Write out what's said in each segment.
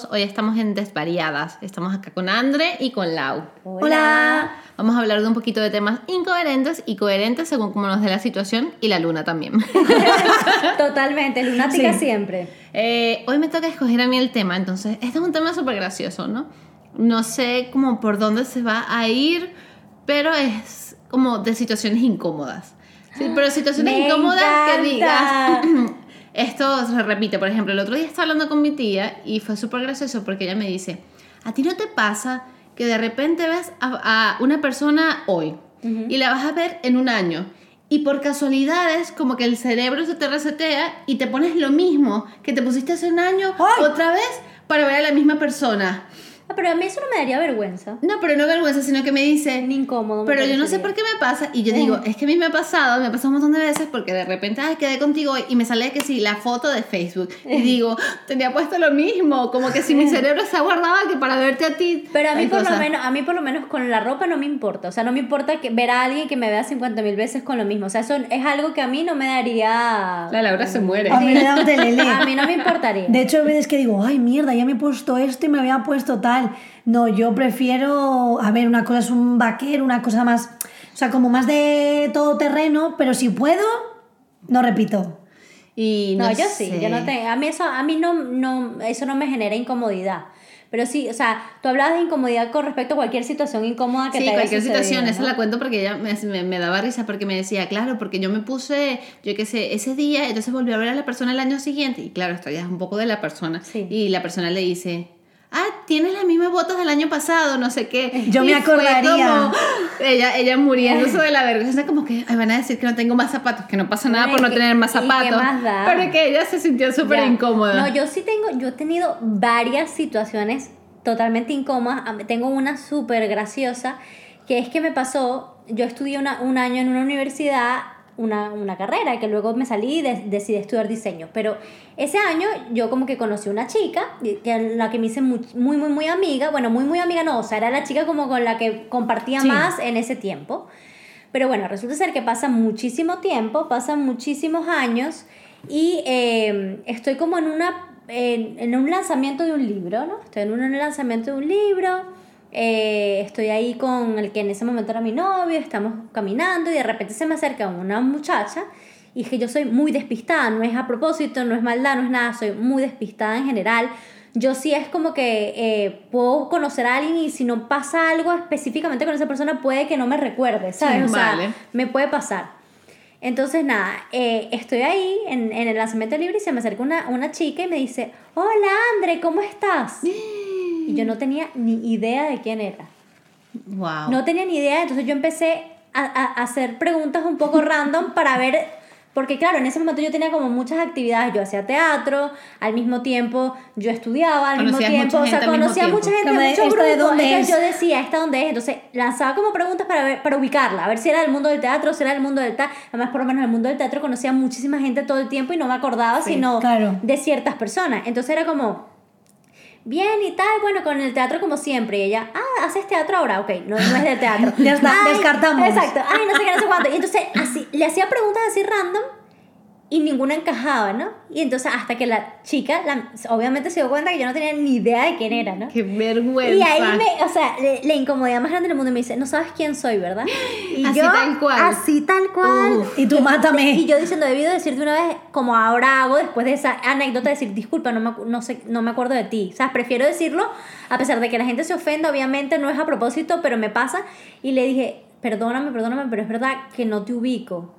todos. Hoy estamos en Desvariadas. Estamos acá con Andre y con Lau. Hola. Vamos a hablar de un poquito de temas incoherentes y coherentes según cómo nos dé la situación y la luna también. Totalmente, lunática Sí. siempre. Eh, hoy me toca escoger a mí el tema, entonces este es un tema súper gracioso, ¿no? No sé cómo por dónde se va a ir, pero es como de situaciones incómodas. Sí, pero situaciones Me incómodas que encanta. digas... Esto se repite, por ejemplo, el otro día estaba hablando con mi tía y fue súper gracioso porque ella me dice, ¿a ti no te pasa que de repente ves a, a una persona hoy y la vas a ver en un año? Y por casualidades, como que el cerebro se te resetea y te pones lo mismo que te pusiste hace un año ¡Ay! otra vez para ver a la misma persona. Ah, pero a mí eso no me daría vergüenza. No, pero no vergüenza, sino que me dice, Ni incómodo. me pero yo no sé por qué me pasa. Y yo digo, es que a mí me ha pasado, me ha pasado un montón de veces porque de repente, ay, quedé contigo y me sale que sí, la foto de Facebook. Y digo, tenía puesto lo mismo, como que si mi cerebro se ha guardado que para verte a ti. Pero a mí, por lo menos, a mí por lo menos con la ropa no me importa. O sea, no me importa que ver a alguien que me vea 50 mil veces con lo mismo. O sea, eso es algo que a mí no me daría... La Laura se muere. A mí me da un. A mí no me importaría. De hecho, hay veces que digo, ay, mierda, ya me he puesto esto y me había puesto tal. No, yo prefiero, a ver, una cosa es un vaquero, una cosa más, o sea, como más de todo terreno, pero si puedo, no repito. Y No, no, yo sí, sé. yo no te, a mí eso, a mí no, no, eso no me genera incomodidad. Pero sí, o sea, tú hablabas de incomodidad con respecto a cualquier situación incómoda que Sí, te haya cualquier sucedido, situación, esa ¿no? la cuento porque ella me, me- me daba risa porque me decía, claro, porque yo me puse, yo qué sé, ese día, entonces volví a ver a la persona el año siguiente y claro, esto ya es un poco de la persona Sí. y la persona le dice, ah, tienes las mismas botas del año pasado, no sé qué. Yo Y me acordaría. como, ella, ella muriéndose de la vergüenza, como que "Ay, van a decir que no tengo más zapatos, que no pasa nada Ay, por no ¿qué- tener más zapatos, más da? pero que ella se sintió súper incómoda. No, yo sí tengo, yo he tenido varias situaciones totalmente incómodas. A mí- Tengo una súper graciosa, que es que me pasó, yo estudié una- un año en una universidad, una, una carrera, que luego me salí y de- decidí estudiar diseño. Pero ese año yo como que conocí una chica, que la que me hice muy, muy, muy, muy amiga. Bueno, muy, muy amiga no, o sea, era la chica como con la que compartía Sí. más en ese tiempo. Pero bueno, resulta ser que pasa muchísimo tiempo, pasan muchísimos años y eh, estoy como en una en, en un lanzamiento de un libro, ¿no? Estoy en un lanzamiento de un libro, eh, estoy ahí con el que en ese momento era mi novio, estamos caminando y de repente se me acerca una muchacha y es que yo soy muy despistada, no es a propósito, no es maldad, no es nada, soy muy despistada en general. Yo sí es como que eh, puedo conocer a alguien y si no pasa algo específicamente con esa persona puede que no me recuerde, ¿sabes? Sí, o sea, vale. me puede pasar. Entonces, nada, eh, estoy ahí en, en el lanzamiento libre y se me acerca una, una chica y me dice, hola Andre, ¿cómo estás? Y yo no tenía ni idea de quién era. wow. No tenía ni idea, entonces yo empecé a, a- a hacer preguntas un poco random para ver, porque claro, en ese momento yo tenía como muchas actividades, yo hacía teatro, al mismo tiempo yo estudiaba, al mismo Conocías tiempo, mucha o sea, mismo conocía tiempo. mucha gente, Como de, mucho ¿esta de grupo, dónde entonces es? yo decía, ¿esta dónde es? Entonces lanzaba como preguntas para, ver, para ubicarla, a ver si era del mundo del teatro, si era del mundo del teatro, además por lo menos en el mundo del teatro conocía muchísima gente todo el tiempo y no me acordaba Sí, sino claro. de ciertas personas, entonces era como bien y tal, bueno, con el teatro como siempre. Y ella, ah, haces teatro ahora, ok, no, no es de teatro. Ya está, descartamos. Exacto, ay, no sé qué, no sé cuánto. Y entonces así, le hacía preguntas así random y ninguna encajaba, ¿no? Y entonces hasta que la chica, la- obviamente se dio cuenta que yo no tenía ni idea de quién era, ¿no? Qué vergüenza. Y ahí me, o sea, le- la incomodidad más grande del mundo me dice, no sabes quién soy, ¿verdad? Y Así yo, tal cual. Así tal cual. Uf. Y tú mátame. Y yo diciendo, debido decirte una vez, como ahora hago después de esa anécdota, decir, disculpa, no me, no sé, no me acuerdo de ti. O sea, prefiero decirlo, a pesar de que la gente se ofenda, obviamente no es a propósito, pero me pasa. Y le dije, perdóname, perdóname, pero es verdad que no te ubico.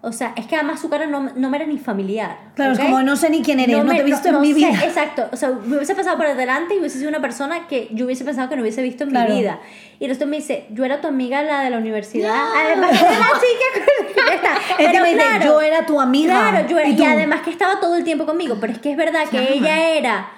O sea, es que además su cara no, no me era ni familiar. Claro, ¿ok? es como no sé ni quién eres, no, me- te he visto no en mi sé, vida. exacto. O sea, me hubiese pasado por delante y hubiese sido una persona que yo hubiese pensado que no hubiese visto en Claro. mi vida. Y entonces me dice, yo era tu amiga, la de la universidad. Además, era la chica está. Pero me dice, claro, yo era tu amiga. Claro, yo era, ¿Y y, además que estaba todo el tiempo conmigo. Pero es que es verdad que ella era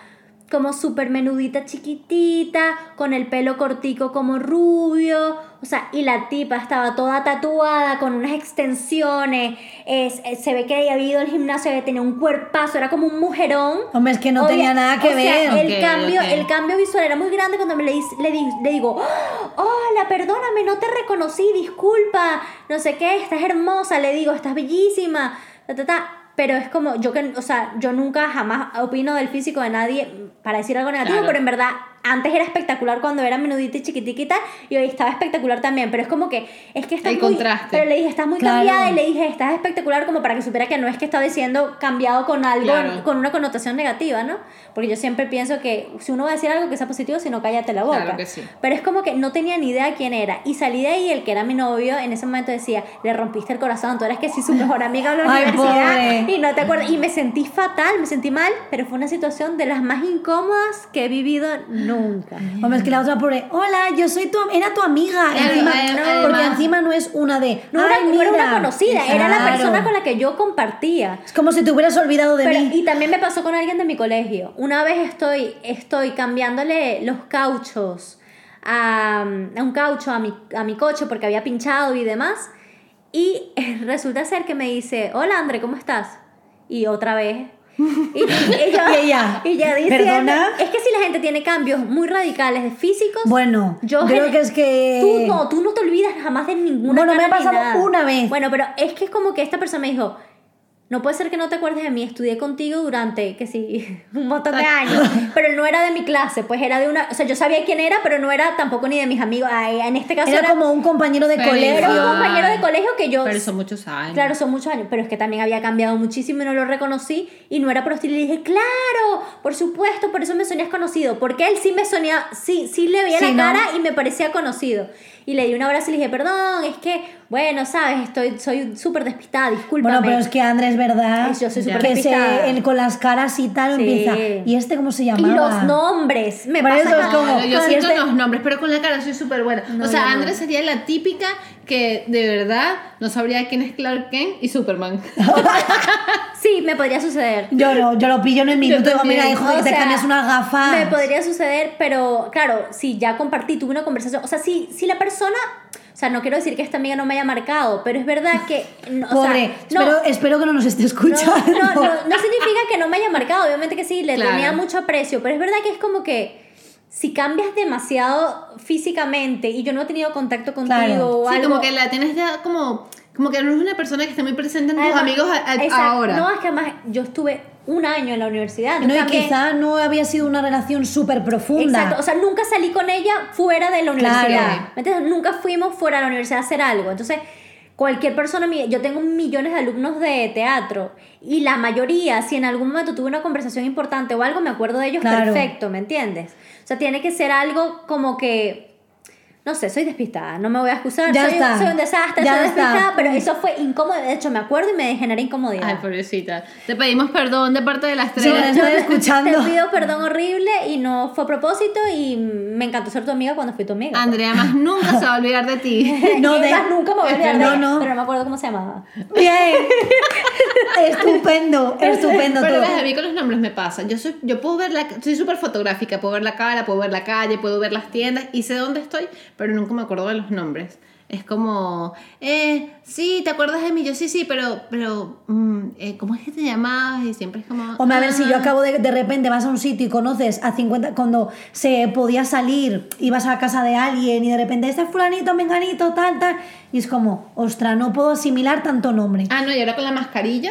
como súper menudita, chiquitita, con el pelo cortico como rubio, o sea, y la tipa estaba toda tatuada, con unas extensiones, es- es- se ve que había ido al gimnasio, que tenía un cuerpazo, era como un mujerón. Hombre, es que no Obvia- tenía nada que o sea, ver. el, cambio, el cambio visual era muy grande cuando me le, le, di- le digo, "Oh, hola, perdóname, no te reconocí, disculpa, no sé qué, estás hermosa, le digo, estás bellísima, ta, ta, ta. Pero es como, yo que, o sea, yo nunca jamás opino del físico de nadie para decir algo negativo, Claro. pero en verdad antes era espectacular cuando era menudita y chiquitica y hoy estaba espectacular también, pero es como que, es que estás El muy, contraste. pero le dije, estás muy Claro. cambiada y le dije, estás espectacular como para que supiera que no es que estaba diciendo cambiado con algo, Claro. con una connotación negativa, ¿no? Porque yo siempre pienso que si uno va a decir algo que sea positivo, si no, cállate la boca. Claro que sí. Pero es como que no tenía ni idea quién era. Y salí de ahí, el que era mi novio, en ese momento decía, le rompiste el corazón, tú eres que sí su mejor amiga de la Ay, universidad. pobre. Y no te acuerdas. Y me sentí fatal, me sentí mal, pero fue una situación de las más incómodas que he vivido nunca. Hombre, es que la otra pobre, hola, yo soy tu, era tu amiga. Claro, encima, eh, no, porque encima no es una de. No era, "Ay, no era una mira". conocida, era la Claro. persona con la que yo compartía. Es como si te hubieras olvidado de Pero- mí. y también me pasó con alguien de mi colegio. Una vez estoy, estoy cambiándole los cauchos a, a un caucho a mi, a mi coche porque había pinchado y demás. Y resulta ser que me dice, hola André, ¿cómo estás? Y otra vez. Y, ella, y ella diciendo, ¿perdona? es que si la gente tiene cambios muy radicales de físicos, Bueno, yo creo que es que. Tú no, tú no te olvidas jamás de ninguna Bueno, me ha pasado una vez. Bueno, pero es que es como que esta persona me dijo, no puede ser que no te acuerdes de mí, estudié contigo durante, que sí, un montón de años, pero él no era de mi clase, pues era de una, o sea, yo sabía quién era, pero no era tampoco ni de mis amigos, Ay, en este caso Era era, como un compañero de colegio. era un compañero de colegio que yo... Pero son muchos años. Claro, son muchos años, pero es que también había cambiado muchísimo y no lo reconocí y no era por hostil. Y le dije, claro, por supuesto, por eso me sonías conocido, porque él sí me sonía, sí, sí le veía Sí, la ¿no? cara y me parecía conocido. Y le di un abrazo y le dije, perdón, es que, bueno, sabes, estoy, soy súper despistada, discúlpame. Bueno, pero es que Andrés, ¿verdad? Es- yo soy súper se, despistada. él con las caras y tal Sí. empieza. ¿Y este cómo se Y llamaba? los nombres, me cada- como- No, yo siento este- los nombres, pero con la cara soy súper buena. No, o sea. Andrés sería la típica que de verdad no sabría quién es Clark Kent y Superman. Sí, me podría suceder. Yo no, yo lo pillo en el minuto y digo, mira, hijo, que O te sea, cambias unas gafas. Me podría suceder, pero claro, si ya compartí, tuve una conversación. O sea, si, si la persona. O sea, no quiero decir que esta amiga no me haya marcado, pero es verdad que. no, o sea, Pobre, no, espero, espero que no nos esté no, escuchando. no, no, no significa que no me haya marcado, obviamente que sí, le Claro. tenía mucho aprecio, pero es verdad que es como que si cambias demasiado físicamente y yo no he tenido contacto contigo Claro. o Sí, algo. como que la tienes ya como... Como que no es una persona que esté muy presente en tus Además, amigos a- a- ahora. No, es que además yo estuve un año en la universidad. No, y quizá no había sido una relación súper profunda. Exacto, o sea, nunca salí con ella fuera de la universidad. Claro. ¿Me entiendes? Nunca fuimos fuera de la universidad a hacer algo. Entonces, cualquier persona, yo tengo millones de alumnos de teatro y la mayoría, si en algún momento tuve una conversación importante o algo, me acuerdo de ellos Claro. perfecto, ¿me entiendes? O sea, tiene que ser algo como que... No sé, soy despistada, no me voy a excusar, Ya soy, está. soy un desastre, Ya soy está. despistada, pero eso fue incómodo, de hecho me acuerdo y me genera incomodidad. Ay, pobrecita. Te pedimos perdón de parte de las Sí, tres. la estoy escuchando. Te pido perdón horrible y no fue a propósito y me encantó ser tu amiga cuando fui tu amiga. pues. Andrea más nunca se va a olvidar de ti. No, de- más nunca me voy a olvidar de No, no. Pero no me acuerdo cómo se llamaba. Bien. estupendo, estupendo Pero todo. a mí con los nombres me pasa. Yo soy, yo puedo ver la, soy súper fotográfica, puedo ver la cara, puedo ver la calle, puedo ver las tiendas y sé dónde estoy, pero nunca me acuerdo de los nombres. Es como, eh, sí, ¿te acuerdas de mí? Yo sí, sí, pero, pero, mm, eh, ¿cómo es que te llamabas? Y siempre es como... Hombre, a ver, si yo "Ah". acabo de, de repente vas a un sitio y conoces a 50, cuando se podía salir, ibas a casa de alguien y de repente este fulanito, menganito, tal, tal, y es como, ostra, no puedo asimilar tanto nombre. Ah, no, y ahora con la mascarilla.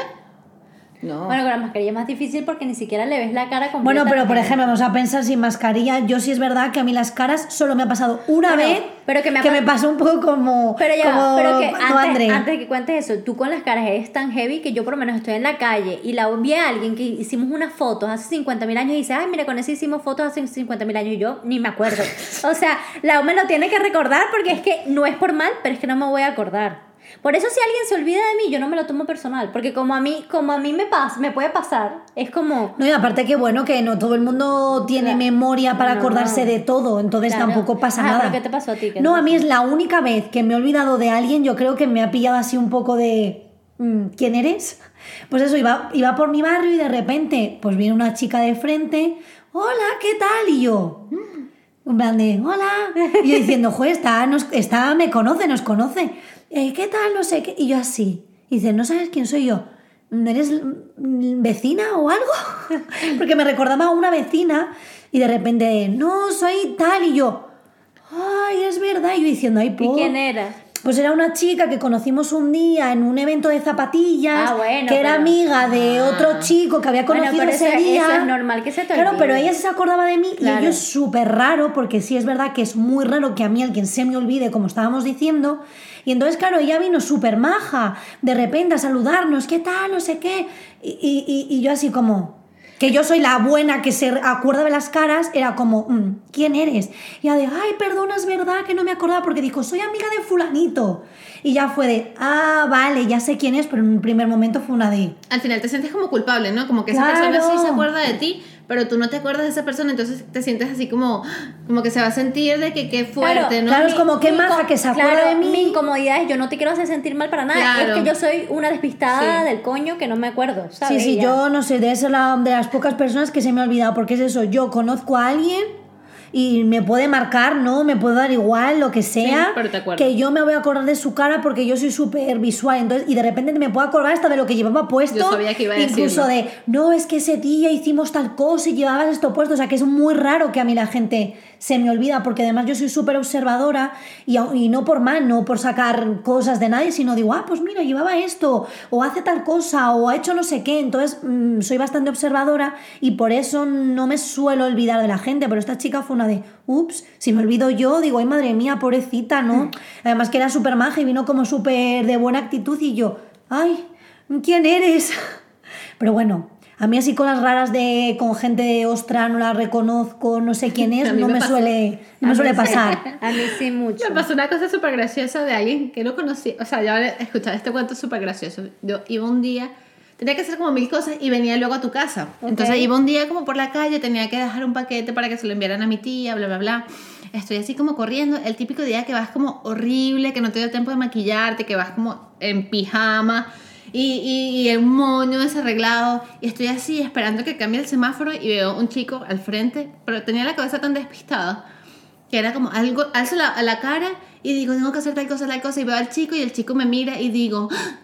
No. Bueno, con la mascarilla es más difícil porque ni siquiera le ves la cara completa. Bueno, pero por ejemplo, vamos a pensar sin mascarilla. Yo sí es verdad que a mí las caras solo me ha pasado una Bueno, vez, pero que me ha me pas- pasó un poco como, Pero ya, como pero que antes, antes que cuentes eso, tú con las caras eres tan heavy que yo por lo menos estoy en la calle y la vi a alguien que hicimos unas fotos hace 50 mil años y dice, ay, mira, con ese hicimos fotos hace 50 mil años y yo ni me acuerdo. o sea, la me lo tiene que recordar porque es que no es por mal, pero es que no me voy a acordar. Por eso si alguien se olvida de mí, yo no me lo tomo personal, porque como a mí, como a mí me pasa, me puede pasar, es como No, y aparte que bueno, que no todo el mundo tiene Claro. memoria para No. acordarse de todo, entonces Claro. tampoco pasa Ah, nada. ¿pero qué te pasó a ti? ¿Qué No, a mí es la única vez que me he olvidado de alguien, yo creo que me ha pillado así un poco de... mm, ¿Quién eres? Pues eso, iba, iba por mi barrio y de repente, pues viene una chica de frente, hola, ¿qué tal? Y yo, en plan de, hola. Y yo diciendo, joder, está, nos, está, me conoce, nos conoce. "Eh, ¿Qué tal? No sé qué. Y yo así. Y dice, ¿no sabes quién soy yo? ¿Eres vecina o algo? Porque me recordaba a una vecina y de repente, no, soy tal. Y yo, ay, es verdad. Y yo diciendo, ay, ¿Y po. quién era? Pues era una chica que conocimos un día en un evento de zapatillas, Ah, bueno, que era pero- amiga de otro chico que había Bueno, conocido pero ese eso- día. eso es normal que se te Claro, pero ella se acordaba de mí y ello es súper raro, porque sí es verdad que es muy raro que a mí alguien se me olvide, como estábamos diciendo. Y entonces, claro, ella vino súper maja, de repente a saludarnos, ¿qué tal? No sé qué. Y- y- y yo así como, que yo soy la buena que se acuerda de las caras, era como, mm, ¿quién eres? Y ella de, ay, perdona, es verdad que no me acordaba, porque dijo, soy amiga de fulanito. Y ya fue de, ah, vale, ya sé quién es, pero en un primer momento fue una de, Al final te sientes como culpable, ¿no? Como que esa Claro. persona sí se acuerda de ti, pero tú no te acuerdas de esa persona, entonces te sientes así como, como que se va a sentir de que qué fuerte, ¿no? claro, es como qué incom- que se acuerda claro, de mí. Mi incomodidad es yo no te quiero hacer sentir mal para nada. Claro. Es que yo soy una despistada Sí. del coño que no me acuerdo. Sí, ¿sabes? sí, ya. yo no sé, de la, de las pocas personas que se me ha olvidado, porque es eso, yo conozco a alguien y me puede marcar, ¿no? Me puede dar igual, lo que sea, Sí, pero te que yo me voy a acordar de su cara porque yo soy súper visual, entonces, y de repente me puedo acordar hasta de lo que llevaba puesto, Yo sabía que iba a incluso decirlo. de, no, es que ese día hicimos tal cosa y llevabas esto puesto, o sea, que es muy raro que a mí la gente se me olvida, porque además yo soy súper observadora y, no por mal, no por sacar cosas de nadie, sino digo, ah, pues mira, llevaba esto, o hace tal cosa, o ha hecho no sé qué, entonces mm, soy bastante observadora y por eso no me suelo olvidar de la gente, pero esta chica fue una de, ups, si me olvido yo, digo, ay madre mía, pobrecita, ¿no? Además que era súper maja y vino como súper de buena actitud y yo, ay, ¿quién eres? Pero bueno, a mí así cosas raras de con gente de ostra, no la reconozco, no sé quién es, no me me, suele, no me suele pasar. A mí sí mucho. Me pasó una cosa súper graciosa de alguien que no conocí. O sea, yo escuchaba este cuento súper gracioso. Yo iba un día, tenía que hacer como mil cosas y venía luego a tu casa. Ok. Entonces iba un día como por la calle, tenía que dejar un paquete para que se lo enviaran a mi tía, bla, bla, bla. Estoy así como corriendo, el típico día que vas como horrible, que no te dio tiempo de maquillarte, que vas como en pijama y, y, y un moño desarreglado. Y estoy así esperando que cambie el semáforo y veo un chico al frente, pero tenía la cabeza tan despistada que era como algo, alzo la, la cara y digo, tengo que hacer tal cosa, tal cosa, y veo al chico y el chico me mira y digo, "Ah,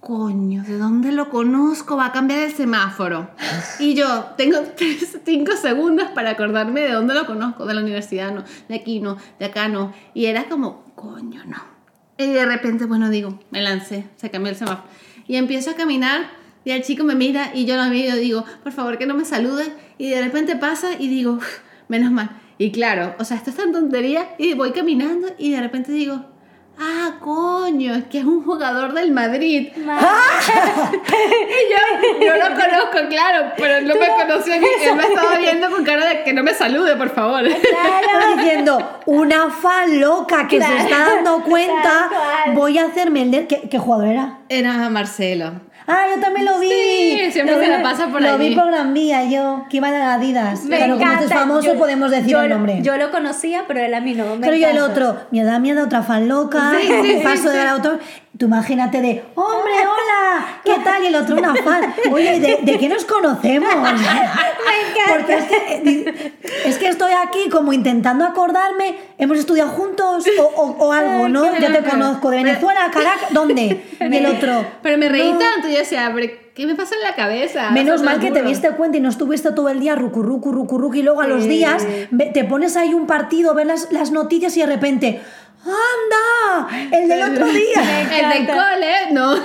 coño, ¿de dónde lo conozco? Va a cambiar el semáforo. Y yo tengo tres, cinco segundos para acordarme de dónde lo conozco, de la universidad, no, de aquí no, de acá no. Y era como, coño, no. Y de repente, bueno, digo, me lancé, se cambió el semáforo. Y empiezo a caminar y el chico me mira y yo lo miro y digo, por favor que no me salude. Y de repente pasa y digo, "Uf, menos mal. Y claro, o sea, esto es tan tontería y voy caminando y de repente digo, ah, coño, es que es un jugador del Madrid. Y yo, yo lo conozco, claro, pero él no me conoció ni él me estaba viendo con cara de que no me salude, por favor. Estaba diciendo, una fan loca que se Claro, está dando cuenta, voy a hacerme el de... ¿Qué, qué jugador era? Era Marcelo. Ah, yo también lo vi. Sí, siempre Lo se vi- la pasa por Lo allí. vi por Gran Vía, yo, que iba de Adidas. Me claro, como este es encanta. famoso, Yo- podemos decir yo, el nombre. Yo lo conocía, pero él a mí no. me Pero y el encanta. otro, me da miedo otra fan loca, Sí, paso sí. del auto. Tú imagínate de, hombre, hola, ¿qué tal? Y el otro una fan. Oye, ¿de, de qué nos conocemos? Porque es que, es que estoy aquí como intentando acordarme, hemos estudiado juntos o, o- o algo, ¿no? Yo te conozco, de Venezuela, Caracas, ¿dónde? Y el otro. Pero me reí no. tanto, yo decía, ¿qué me pasa en la cabeza? Menos O sea, mal que te diste cuenta y no estuviste todo el día rucu, rucu, rucu, rucu, y luego a los días te pones ahí un partido, ves las, las noticias y de repente, ¡anda! El del otro día. El del cole, no.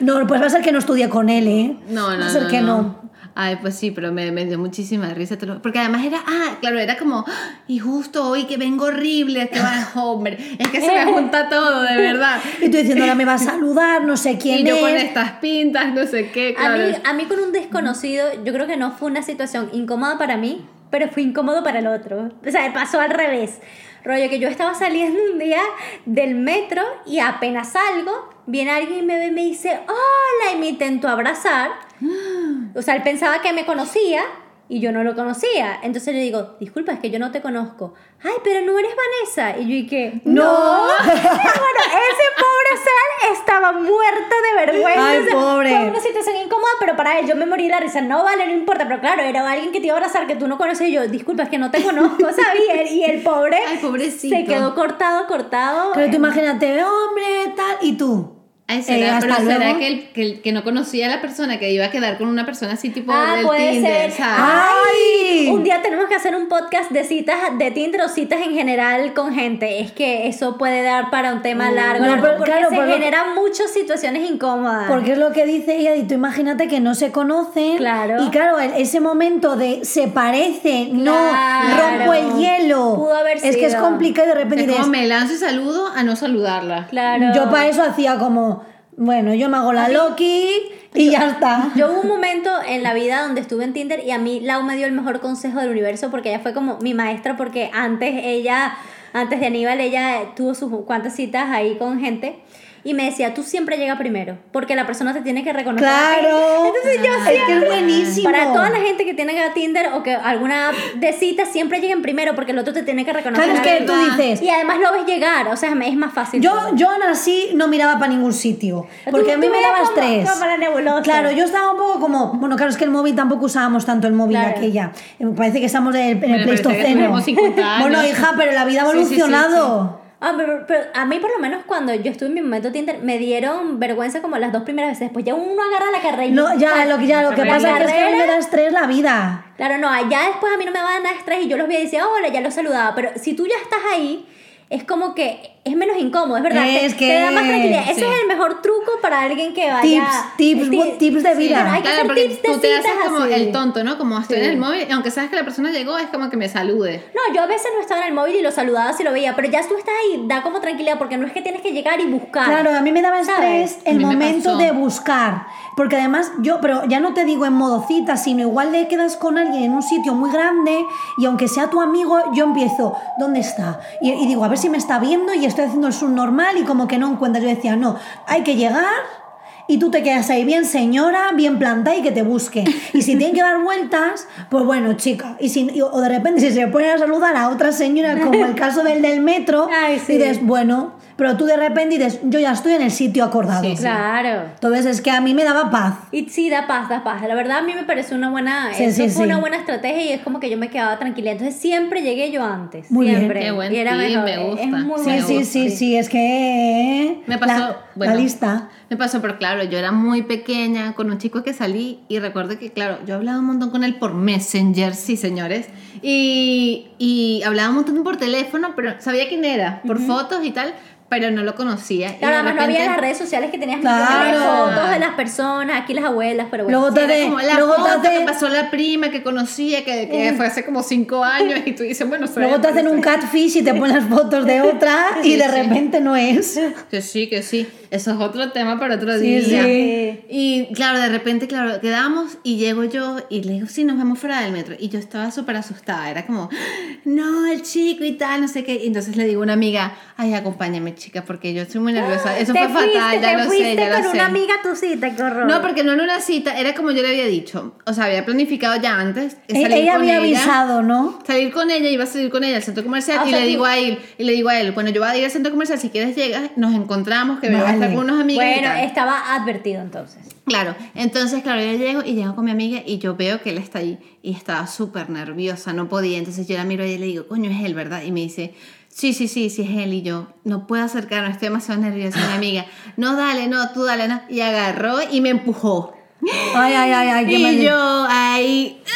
No, pues va a ser que no estudié con él, ¿eh? No, no, Va a ser no, que no. no. Ay, pues sí, pero me, me dio muchísima risa. Porque además era, ah, claro, era como, "Ah, y justo hoy que vengo horrible, que va, hombre, es que se me junta todo, de verdad. Y tú diciendo, ahora me va a saludar, no sé quién Y yo es. con estas pintas, no sé qué, A claro. mí, a mí con un desconocido, yo creo que no fue una situación incómoda para mí, pero fue incómodo para el otro. O sea, pasó al revés. Rollo que yo estaba saliendo un día del metro y apenas salgo, viene alguien y me ve y me dice, hola, y me intentó abrazar. O sea, él pensaba que me conocía y yo no lo conocía. Entonces le digo, disculpa, es que yo no te conozco. Ay, pero no eres Vanessa. Y yo que, No. Y bueno, ese pobre ser estaba muerto de vergüenza. Ay, pobre. Fue una situación incómoda, pero para él yo me morí de la risa. No vale, no importa. Pero claro, era alguien que te iba a abrazar que tú no conoces. Y yo, disculpa, es que no te conozco, ¿sabes? Y el, y el pobre Ay, pobrecito. se quedó cortado, cortado. Pero tú imagínate, hombre, tal, y tú. Ay, será, Eh, hasta pero será luego. que, el, que, el- que no conocía a la persona que iba a quedar con una persona así tipo Ah, del puede Tinder, ser. ¿sabes? ¡Ay! Un día tenemos que hacer un podcast de citas de Tinder o citas en general con gente. Es que eso puede dar para un tema largo, no, largo, pero porque claro, se generan muchas situaciones incómodas. Porque es lo que dice ella, y tú imagínate que no se conocen. Claro. Y claro, ese momento de se parece, no, rompo el hielo. Es que es complicado y de repente Es como me lanzo y saludo a no saludarla. Claro. yo para eso hacía como, bueno, yo me hago la Loki y ya está. Yo hubo un momento en la vida donde estuve en Tinder y a mí Lau me dio el mejor consejo del universo porque ella fue como mi maestra porque antes ella, antes de Aníbal, ella tuvo sus cuantas citas ahí con gente y me decía, tú siempre llega primero porque la persona te tiene que reconocer. a ti". Claro. Entonces yo es que es buenísimo. Para toda la gente que tiene Tinder o que alguna app de citas, siempre lleguen primero porque el otro te tiene que reconocer. Claro, es a que ti. tú dices, Y además lo ves llegar, o sea, es más fácil. Yo, todo. yo aún así no miraba para ningún sitio. Tú- Porque a mí tú me miras daba como- estrés. como para. Claro, yo estaba un poco como. Bueno, claro, es que el móvil tampoco usábamos tanto el móvil Claro. aquella. Me parece que estamos en el, en el Pleistoceno. tenemos 50 años. Bueno, hija, pero la vida ha Sí, sí, sí, evolucionado. Ah, pero, pero a mí por lo menos cuando yo estuve en mi momento Tinder me dieron vergüenza como las dos primeras veces. Después ya uno agarra la carrera. y- No, ya, lo, que- ya, lo que pasa es que, es que a mí me da estrés la vida. Claro, no, ya después a mí no me va a dar estrés y yo los veía y decía, hola, ya los saludaba. Pero si tú ya estás ahí, es como que es menos incómodo, es verdad. te- Es te, que- da más tranquilidad. Ese sí. es el mejor truco para alguien que vaya. Tips, tips, tips de sí, vida. pero hay que Claro, hacer porque tips de tú te haces como así. el tonto, ¿no? Como estoy Sí. en el móvil, aunque sabes que la persona llegó, es como que me salude. No, yo a veces no estaba en el móvil y lo saludaba si lo veía, pero ya tú estás ahí, da como tranquilidad porque no es que tienes que llegar y buscar. Claro, a mí me daba ¿Sabes? estrés el momento de buscar. Porque además yo, pero ya no te digo en modo cita, sino igual le quedas con alguien en un sitio muy grande y aunque sea tu amigo, yo empiezo, ¿dónde está? Y, y digo, a ver si me está viendo y estoy haciendo el subnormal y como que no encuentras. Yo decía, no, hay que llegar y tú te quedas ahí bien señora, bien plantada y que te busque. Y si tienen que dar vueltas, pues bueno, chica. Y si, y- o de repente si se ponen a saludar a otra señora, como el caso del del metro, Ay, sí. dices, bueno, pero tú de repente dices, yo ya estoy en el sitio acordado. Sí, sí. Claro. Entonces es que a mí me daba paz. Y sí, da paz, da paz. La verdad a mí me parece una buena, Sí, eso sí, fue sí. una buena estrategia y es como que yo me quedaba tranquila. Entonces siempre llegué yo antes. Muy bien. siempre. Qué buen y era tip, mejor. me gusta. Es muy Sí, Sí, sí, sí, sí, es que... Me pasó, la, bueno, la lista. Me pasó, pero claro, yo era muy pequeña con un chico que salí y recuerdo que, claro, yo hablaba un montón con él por Messenger, sí, señores, y, y hablaba un montón por teléfono, pero sabía quién era, por fotos y tal, pero no lo conocía. Y Claro, de además no había repente- las redes sociales que tenías Claro. de fotos de las personas, aquí las abuelas, pero bueno. Luego te hace- como la luego te foto hace- que pasó la prima que conocía, que, que fue hace como cinco años, y tú dices, bueno, se Luego te hacen un catfish y te ponen las fotos de otra y Sí, de sí. repente no es. Que sí, que sí. Eso es otro tema para otro Sí, día. sí. Y claro, de repente, claro, quedamos y llego yo y le digo, sí, nos vemos fuera del metro. Y yo estaba súper asustada. Era como, no, el chico y tal, no sé qué. Y entonces le digo a una amiga, ay, acompáñame, chica, porque yo estoy muy nerviosa. Eso fue fuiste, fatal, ya te lo fuiste sé, ya con lo sé. una amiga a tu cita, qué horror. No, porque no era una cita, era como yo le había dicho. O sea, había planificado ya antes. E- salir Ella con había avisado, ¿no? Salir con ella, iba a salir con ella al centro comercial Ah, o y sea, le tú- digo a él, y le digo a él, bueno, yo voy a ir al centro comercial, si quieres llegas, nos encontramos, que me voy a estar Vale. con unos amigos Bueno, estaba advertido entonces. Claro, entonces, claro, yo llego y llego con mi amiga y yo veo que él está ahí y estaba súper nerviosa, no podía. Entonces yo la miro a ella y le digo, coño, es él, ¿verdad? Y me dice, sí, sí, sí, sí es él. Y yo, no puedo acercarme, estoy demasiado nerviosa. Mi amiga, no, dale, no, tú dale, no. Y agarró y me empujó. Ay, ay, ay, ay, qué Y mal- yo ahí, "Ah",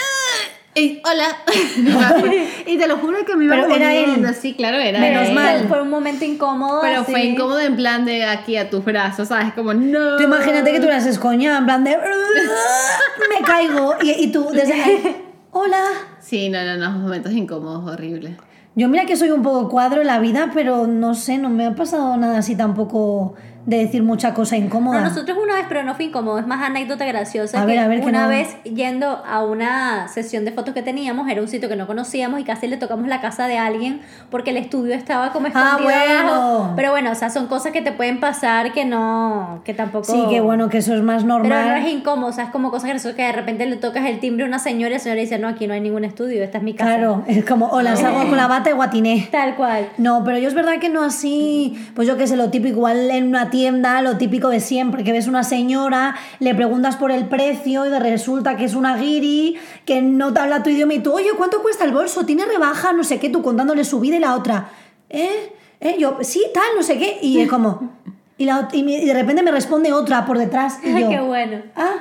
y, hola. y te lo juro que me iba Pero era él. Sí, claro, era Menos él. mal. Fue un momento incómodo. Pero así. fue incómodo en plan de aquí a tus brazos, ¿sabes? Como, no. Tú imagínate que tú le haces coña, en plan de... Me caigo. Y, y tú desde ahí, Hola. Sí, no, no, no, momentos incómodos, horribles. Yo mira que soy un poco cuadro en la vida, pero no sé, no me ha pasado nada así tampoco de decir mucha cosa incómoda. No, nosotros una vez, pero no fue incómodo, es más anécdota graciosa. A que ver, a ver, que una no- vez yendo a una sesión de fotos que teníamos, era un sitio que no conocíamos y casi le tocamos la casa de alguien porque el estudio estaba como Ah, escondido bueno. abajo. Pero bueno, o sea, son cosas que te pueden pasar que no, que tampoco... Sí, que bueno, que eso es más normal. Pero no es incómodo, o sea, es como cosas graciosas que de repente le tocas el timbre a una señora y la señora dice, no, aquí no hay ningún estudio, esta es mi casa. Claro, es como, hola, salgo con la bata y guatiné. Tal cual. No, pero yo es verdad que no así, pues yo qué sé, lo típico, igual en una tienda, lo típico de siempre, que ves una señora, le preguntas por el precio y resulta que es una guiri, que no te habla tu idioma y tú, oye, ¿cuánto cuesta el bolso? ¿Tiene rebaja? No sé qué, tú contándole su vida y la otra, ¿eh? ¿Eh? Yo, sí, tal, no sé qué, y es como... Y, la, y, me- y de repente me responde otra por detrás. Y yo, qué bueno. ah,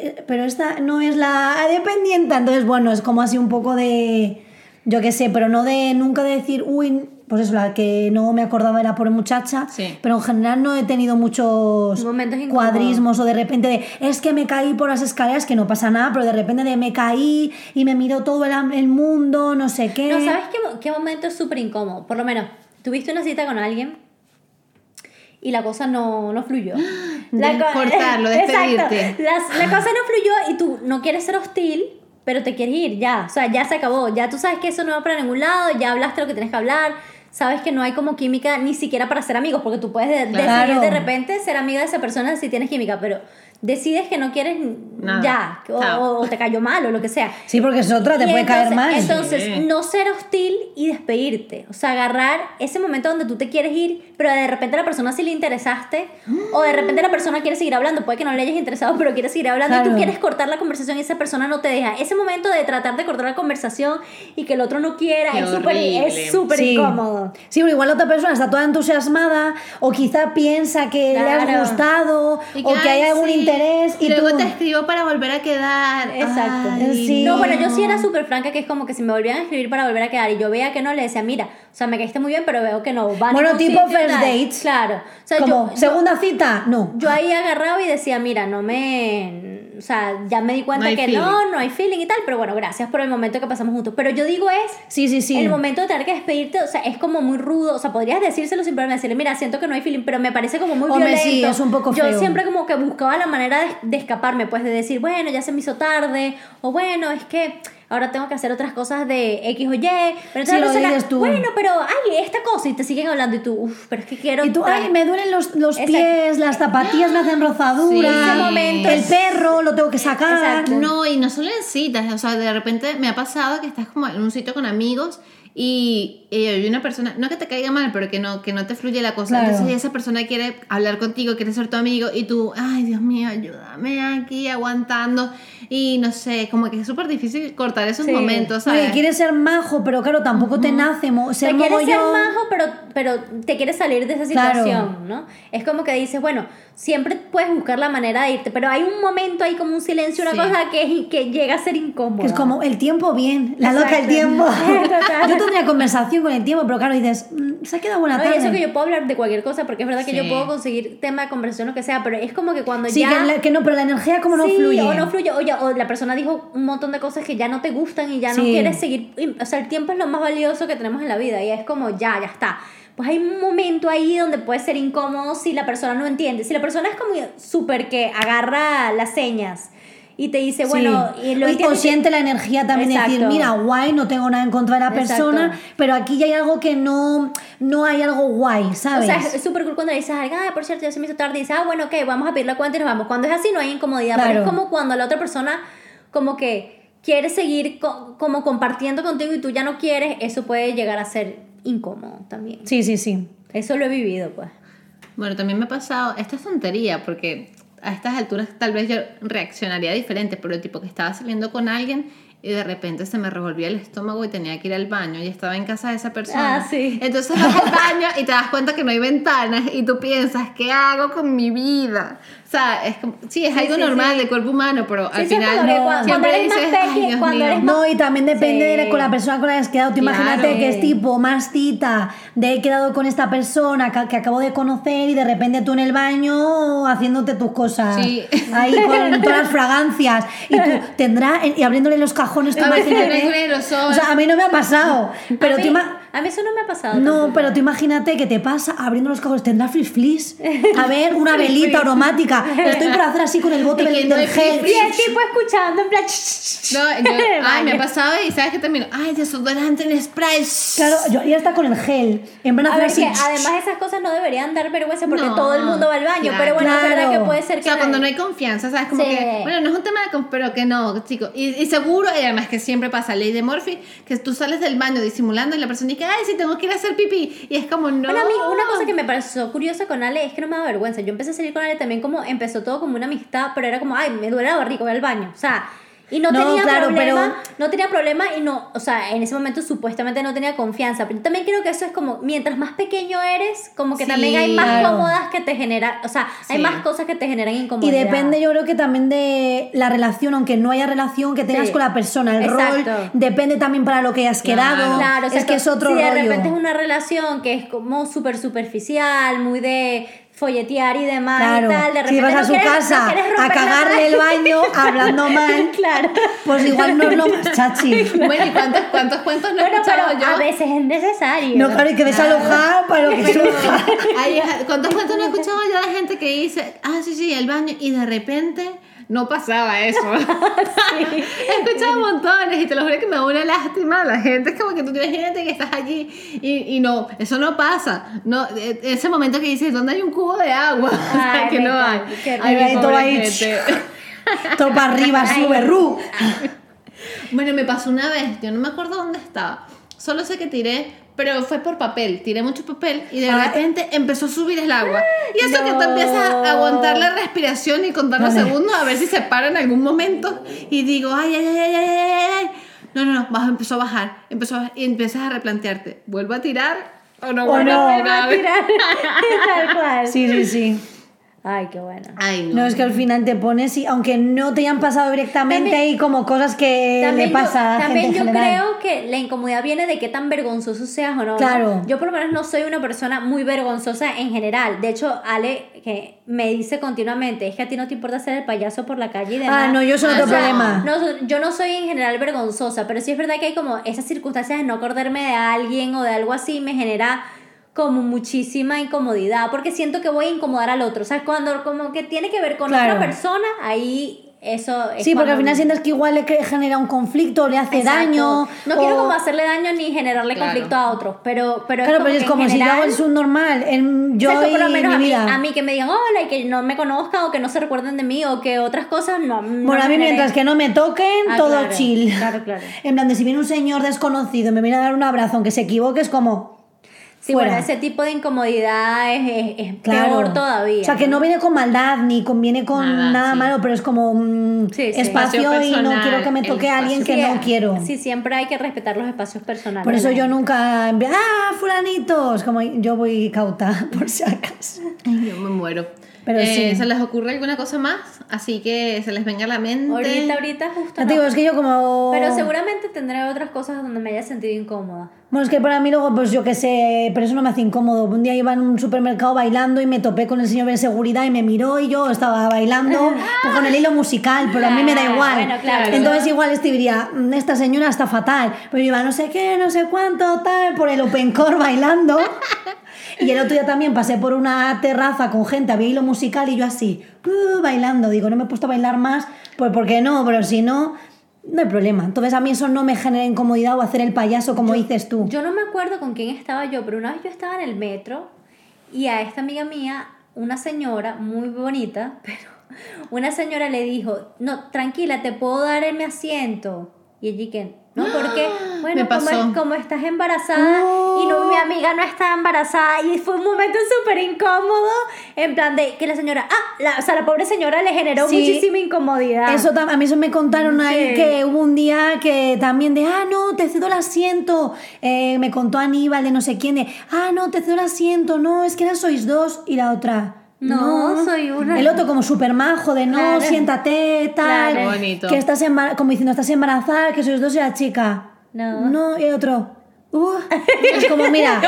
eh, pero esta no es la dependiente. Entonces, bueno, es como así un poco de, yo qué sé, pero no de nunca de decir, uy, pues eso, la que no me acordaba era por muchacha. Sí. Pero en general no he tenido muchos Momentos cuadrismos o de repente de, es que me caí por las escaleras, que no pasa nada, pero de repente de me caí y me miró todo el, mundo, no sé qué. No, ¿sabes qué, qué momento es súper incómodo? Por lo menos, tuviste una cita con alguien y la cosa no, no fluyó. De co- cortarlo, Exacto. despedirte. La cosa no fluyó y tú no quieres ser hostil, pero te quieres ir ya. O sea, ya se acabó. Ya tú sabes que eso no va para ningún lado, ya hablaste lo que tienes que hablar. Sabes que no hay como química ni siquiera para ser amigos, porque tú puedes de- Claro. decidir de repente ser amiga de esa persona si tienes química, pero decides que no quieres Nada. ya, o, o te cayó mal o lo que sea. Sí, porque es otra, te Y puede caer entonces- mal. Entonces, Sí. no ser hostil y despedirte. O sea, agarrar ese momento donde tú te quieres ir, pero de repente a la persona sí le interesaste, o de repente la persona quiere seguir hablando, puede que no le hayas interesado, pero quiere seguir hablando, y Claro. tú quieres cortar la conversación y esa persona no te deja. Ese momento de tratar de cortar la conversación y que el otro no quiera Qué es súper es súper Sí. incómodo. Sí, pero igual la otra persona está toda entusiasmada o quizá piensa que le has Claro. gustado Y o que hay ay, algún sí. Interés y, y luego tú... te escribo para volver a quedar. Exacto. Ay, Sí. No, bueno, yo sí era súper franca, que es como que si me volvían a escribir para volver a quedar y yo veía que no, le decía, mira, o sea, me caíste muy bien, pero veo que no. va a Bueno, tipo first tal". dates. Claro. O sea, Como, yo, segunda cita, no. yo ahí agarraba y decía, mira, no me... O sea, ya me di cuenta No que feeling. no, no hay feeling y tal, pero bueno, gracias por el momento que pasamos juntos. Pero yo digo es, Sí, sí, sí. el momento de tener que despedirte, o sea, es como muy rudo, o sea, podrías decírselo simplemente, decirle, mira, siento que no hay feeling, pero me parece como muy Hombre, violento. sí, es un poco Yo feo. siempre como que buscaba la manera de, de escaparme, pues de decir, bueno, ya se me hizo tarde, o bueno, es que ahora tengo que hacer otras cosas de X o Y, pero entonces Sí, lo dices tú. bueno, pero ay, esta cosa, y te siguen hablando y tú, uff, pero es que quiero... Y tú, tal". ay, me duelen los, los Exacto. pies, las zapatillas me hacen rozaduras, Sí. Ese momento el es- perro lo tengo que sacar. Exacto. No, y no solo en citas, o sea, de repente me ha pasado que estás como en un sitio con amigos y, y hay una persona, no que te caiga mal, pero que no, que no te fluye la cosa. Claro. Entonces esa persona quiere hablar contigo, quiere ser tu amigo y tú, ay Dios mío, ayúdame aquí aguantando. Y no sé, como que es súper difícil cortar esos Sí. momentos, Oye, ¿sabes? quieres ser majo, pero claro, tampoco te nace mo- ser te quieres ser majo, pero, pero te quieres salir de esa Claro. situación, ¿no? Es como que dices, bueno, siempre puedes buscar la manera de irte, pero hay un momento ahí como un silencio, una Sí. cosa que, que llega a ser incómoda. Es como el tiempo bien, la loca el Exacto. tiempo. Yo tendría conversación con el tiempo, pero claro, dices, "Mm, se ha quedado buena No, y tarde. eso que yo puedo hablar de cualquier cosa, porque es verdad que yo Sí. puedo conseguir tema de conversación, lo que sea, pero es como que cuando Sí, ya... que, la- que no, pero la energía como no Sí, fluye. o no fluye, o, ya- o la persona dijo un montón de cosas que ya no te gustan y ya no Sí. quieres seguir. O sea, el tiempo es lo más valioso que tenemos en la vida y es como ya, ya está. Pues hay un momento ahí donde puede ser incómodo si la persona no entiende. Si la persona es como súper que agarra las señas y te dice, bueno, Sí. y lo o entiende. siente la energía también de decir, Exacto. mira, guay, no tengo nada en contra de la persona, Exacto. pero aquí ya hay algo que no, no hay algo guay, O ¿sabes? sea, es súper cool cuando le dices a alguien, ah, por cierto, ya se me hizo tarde, y dices, ah, bueno, ok, vamos a pedir la cuenta y nos vamos. Cuando es así no hay incomodidad, pero Claro. es como cuando la otra persona como que quiere seguir co- como compartiendo contigo y tú ya no quieres, eso puede llegar a ser incómodo también. Sí, sí, sí. Eso lo he vivido, pues. Bueno, también me ha pasado, esta es tontería, porque a estas alturas tal vez yo reaccionaría diferente, pero tipo que estaba saliendo con alguien y de repente se me revolvía el estómago y tenía que ir al baño y estaba en casa de esa persona. Ah, sí. Entonces vas al baño y te das cuenta que no hay ventanas y tú piensas, ¿qué hago con mi vida? O sea, es como, sí, es Sí, algo sí, normal sí. del cuerpo humano, pero Sí, al sí, final cuando no, cuando siempre eres más dices, peque- ay, Dios cuando mío. eres No, y también depende Sí. de con la persona con la que has quedado. Tú Claro. imagínate que es tipo más cita, de he quedado con esta persona que, que acabo de conocer y de repente tú en el baño haciéndote tus cosas. Sí. Ahí con todas las fragancias. Y tú tendrá, y abriéndole los cajones, tú imagínate. un aerosol. O sea, a mí no me ha pasado. Pero tú mí, ima- a mí eso no me ha pasado. No, tampoco. pero tú imagínate que te pasa abriendo los cajones, tendrá flis flis. A ver, una velita aromática. Estoy por hacer así con el bote Y que del, no del gel. Y el tipo escuchando en plan... No, yo, ay, me ha pasado y sabes que termino, ay, desodorante en spray. Claro, yo ya está con el gel. En de A ver, así. que además esas cosas no deberían dar vergüenza porque No, todo el mundo va al baño, claro. pero bueno, es verdad Claro. que puede ser O que... sea, cuando no hay confianza, ¿sabes? Como Sí. que, bueno, no es un tema de confianza, pero que no, chicos. Y, y seguro, y además que siempre pasa, ley de Murphy, que tú sales del baño disimulando y la persona dice, ay, sí, tengo que ir a hacer pipí. Y es como, no. Bueno, a mí una cosa que me pareció curiosa con Ale es que no me da vergüenza. Yo empecé a salir con Ale también como empezó todo como una amistad, pero era como, ay, me duele la barriga, voy al baño. O sea, Y no, No, tenía claro, problema, pero- no tenía problema y no, o sea, en ese momento supuestamente no tenía confianza, pero también creo que eso es como, mientras más pequeño eres, como que Sí, también hay más claro. cómodas que te generan, o sea, hay más cosas que te generan Y incomodidad. depende, yo creo que también de la relación, aunque no haya relación que tengas Sí. con la persona. El Exacto. rol depende también para lo que hayas quedado. Claro, o sea, es que es otro si de rollo. repente es una relación que es como súper superficial, muy de folletear y demás Claro, y tal, de repente si vas a no su quieres- no casa quieres a cagarle el baño hablando mal, Claro. pues igual no es lo más chachi. Bueno, ¿y cuántos, cuántos cuentos no he Bueno, pero escuchado yo? a veces es necesario. No, claro, hay que desalojar para lo que surja. ¿Cuántos cuentos no he escuchado yo de gente que dice, ah, sí, sí, el baño, y de repente no pasaba eso? He escuchado montones y te lo juro que me da una lástima a la gente. Es como que tú tienes gente que estás allí y, y no, eso no pasa. No, e- ese momento que dices, ¿dónde hay un cubo de agua? O sea, Ay, que no hay. encanta, qué Ay, rico. mi Todo ahí, para arriba, sube, ru. Bueno, me pasó una vez, yo no me acuerdo dónde estaba. Solo sé que tiré, pero fue por papel. Tiré mucho papel y de Ah. repente empezó a subir el agua. Y eso que tú No. empiezas a aguantar la respiración y contar los segundos a ver si se para en algún momento. Y digo, ay, ay, ay, ay, ay, ay. No, no, no, bajo, empezó a bajar. Empezó a y empiezas a replantearte. ¿Vuelvo a tirar o no O vuelvo no. a Vuelvo a tirar? tirar. Tal cual. Sí, sí, sí. Ay, qué bueno. Ay, no. No, es que al final te pones y aunque no te hayan pasado directamente, También- hay como cosas que le yo- pasa a también gente en yo general. creo que la incomodidad viene de qué tan vergonzoso seas o no. Claro. Yo por lo menos no soy una persona muy vergonzosa en general. De hecho, Ale que me dice continuamente, es que a ti no te importa ser el payaso por la calle y demás. Ah, no, yo soy Ah, otro o sea, problema. No, yo no soy en general vergonzosa, pero sí es verdad que hay como esas circunstancias de no acordarme de alguien o de algo así me genera como muchísima incomodidad, porque siento que voy a incomodar al otro. O sea, cuando como que tiene que ver con Claro. otra persona, ahí eso es Sí, porque al final sientes que igual le genera un conflicto, le hace Exacto. daño. No quiero o- como hacerle daño ni generarle Claro. conflicto a otros, pero, pero Claro, pero que es como si yo general- hago el subnormal, en yo por lo menos mi a mí, vida. a mí que me digan hola y que no me conozcan o que no se recuerden de mí o que otras cosas no. Bueno, a mí mientras que no me toquen, Ah, todo claro, chill. claro, claro. En plan de si viene un señor desconocido y me viene a dar un abrazo, aunque se equivoque, es como... Sí, fuera. bueno, ese tipo de incomodidad es, es, es Claro. peor todavía. O sea, que no viene con maldad ni conviene con Nada, nada, sí. malo, pero es como mm, Sí, sí. espacio Espacio y no personal, quiero que me toque a alguien que Sí, no quiero. Sí, siempre hay que respetar los espacios personales. Por eso ¿no? yo nunca, ah, fulanitos, como yo voy cauta, por si acaso. Ay, yo me muero. Pero Eh, sí. ¿Se les ocurre alguna cosa más? Así que se les venga a la mente. Ahorita, ahorita justo Ya no. digo, es que yo como... Pero seguramente tendré otras cosas donde me haya sentido incómoda. Bueno, es que para mí luego, pues yo qué sé, pero eso no me hace incómodo. Un día iba en un supermercado bailando y me topé con el señor de seguridad y me miró y yo estaba bailando pues, con el hilo musical, pero a mí me da Ah, igual. bueno, claro. Entonces igual este diría, "Mm, esta señora está fatal. Pero yo iba no sé qué, no sé cuánto, tal, por el open core bailando. Y el otro día también pasé por una terraza con gente, había hilo musical y yo así, uh, bailando. Digo, no me he puesto a bailar más, pues porque no, pero si no, no hay problema. Entonces a mí eso no me genera incomodidad o hacer el payaso como dices tú. Yo no me acuerdo con quién estaba yo, pero una vez yo estaba en el metro y a esta amiga mía, una señora muy bonita, pero una señora le dijo, no, tranquila, te puedo dar en mi asiento. Y allí que, no, porque, bueno, como, como estás embarazada y no, mi amiga no está embarazada y fue un momento súper incómodo, en plan de que la señora, ah, la, o sea, la pobre señora le generó Sí. muchísima incomodidad. Eso a mí eso me contaron ahí Sí. que hubo un día que también de, ah, no, te cedo el asiento. Eh, me contó Aníbal de no sé quién de, ah, no, te cedo el asiento, no, es que ahora sois dos. Y la otra, No, soy una. El otro como súper majo de, no, Claro. siéntate, tal. Claro. Qué bonito. Que estás embar- como diciendo, estás embarazada, que sois dos y la chica. No. No, y el otro, uh. Es como, mira,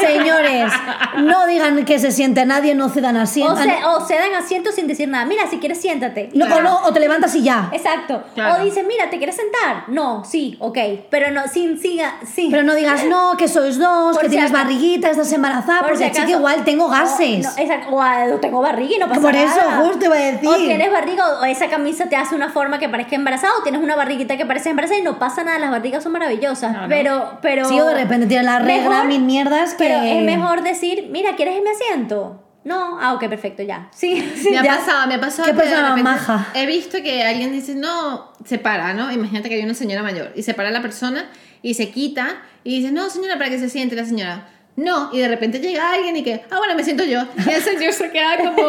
señores, no digan que se siente nadie, no cedan asiento. O se, o se dan asientos sin decir nada. Mira, si quieres, siéntate. No, o, no, o te levantas y ya. Exacto. Claro. O dicen, mira, ¿te quieres sentar? No, sí, ok. Pero no, sin, siga, sí. Pero no digas, no, que sois dos, Por que si tienes acaso. barriguita, estás embarazada, Por porque si chica acaso- igual tengo O- gases. no, exacto. O, ah, tengo barriga y no pasa Por nada. eso, justo iba a decir. O tienes barriga o esa camisa te hace una forma que parezca embarazada o tienes una barriguita que parece embarazada y no pasa nada. Las barrigas son maravillosas. Claro. Pero, pero... Sí, o de repente tienes la regla, Mejor- mil mierdas que... Pero es mejor decir, mira, ¿quieres mi asiento? No, ah, ok, perfecto, ya. Sí, sí. Me ha Ya. pasado, me ha pasado ¿Qué que persona repente maja? He visto que alguien dice, no, se para, ¿no? Imagínate que hay una señora mayor y se para la persona y se quita y dice, no, señora, para que se siente la señora. No, y de repente llega alguien y que, ah, bueno, me siento yo. Y el señor se queda como...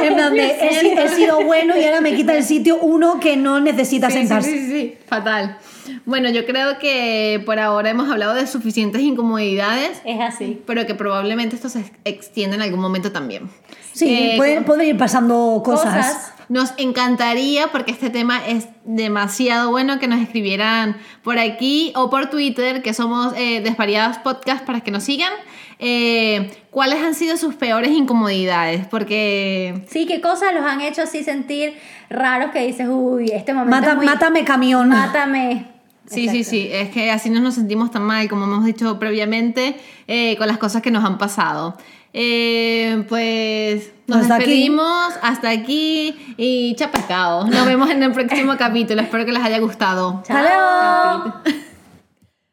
En plan de, he, si- he sido bueno y ahora me quita el sitio uno que no necesita sí, sentarse. sí, sí, sí, fatal. Bueno, yo creo que por ahora hemos hablado de suficientes incomodidades, Es así. pero que probablemente esto se extienda en algún momento también. Sí, Eh, pueden, pueden ir pasando cosas. Cosas. Nos encantaría, porque este tema es demasiado bueno, que nos escribieran por aquí o por Twitter, que somos eh, Desvariados Podcast, para que nos sigan. eh, ¿Cuáles han sido sus peores incomodidades? Porque Sí, qué cosas los han hecho así sentir raros que dices, uy, este momento Mata- es muy- Mátame camión. Mátame. Sí, sí, sí, es que así no nos sentimos tan mal, como hemos dicho previamente, eh, con las cosas que nos han pasado. Eh, pues nos Hasta aquí. despedimos, hasta aquí y chapacao. Nos vemos en el próximo capítulo, espero que les haya gustado. Chao.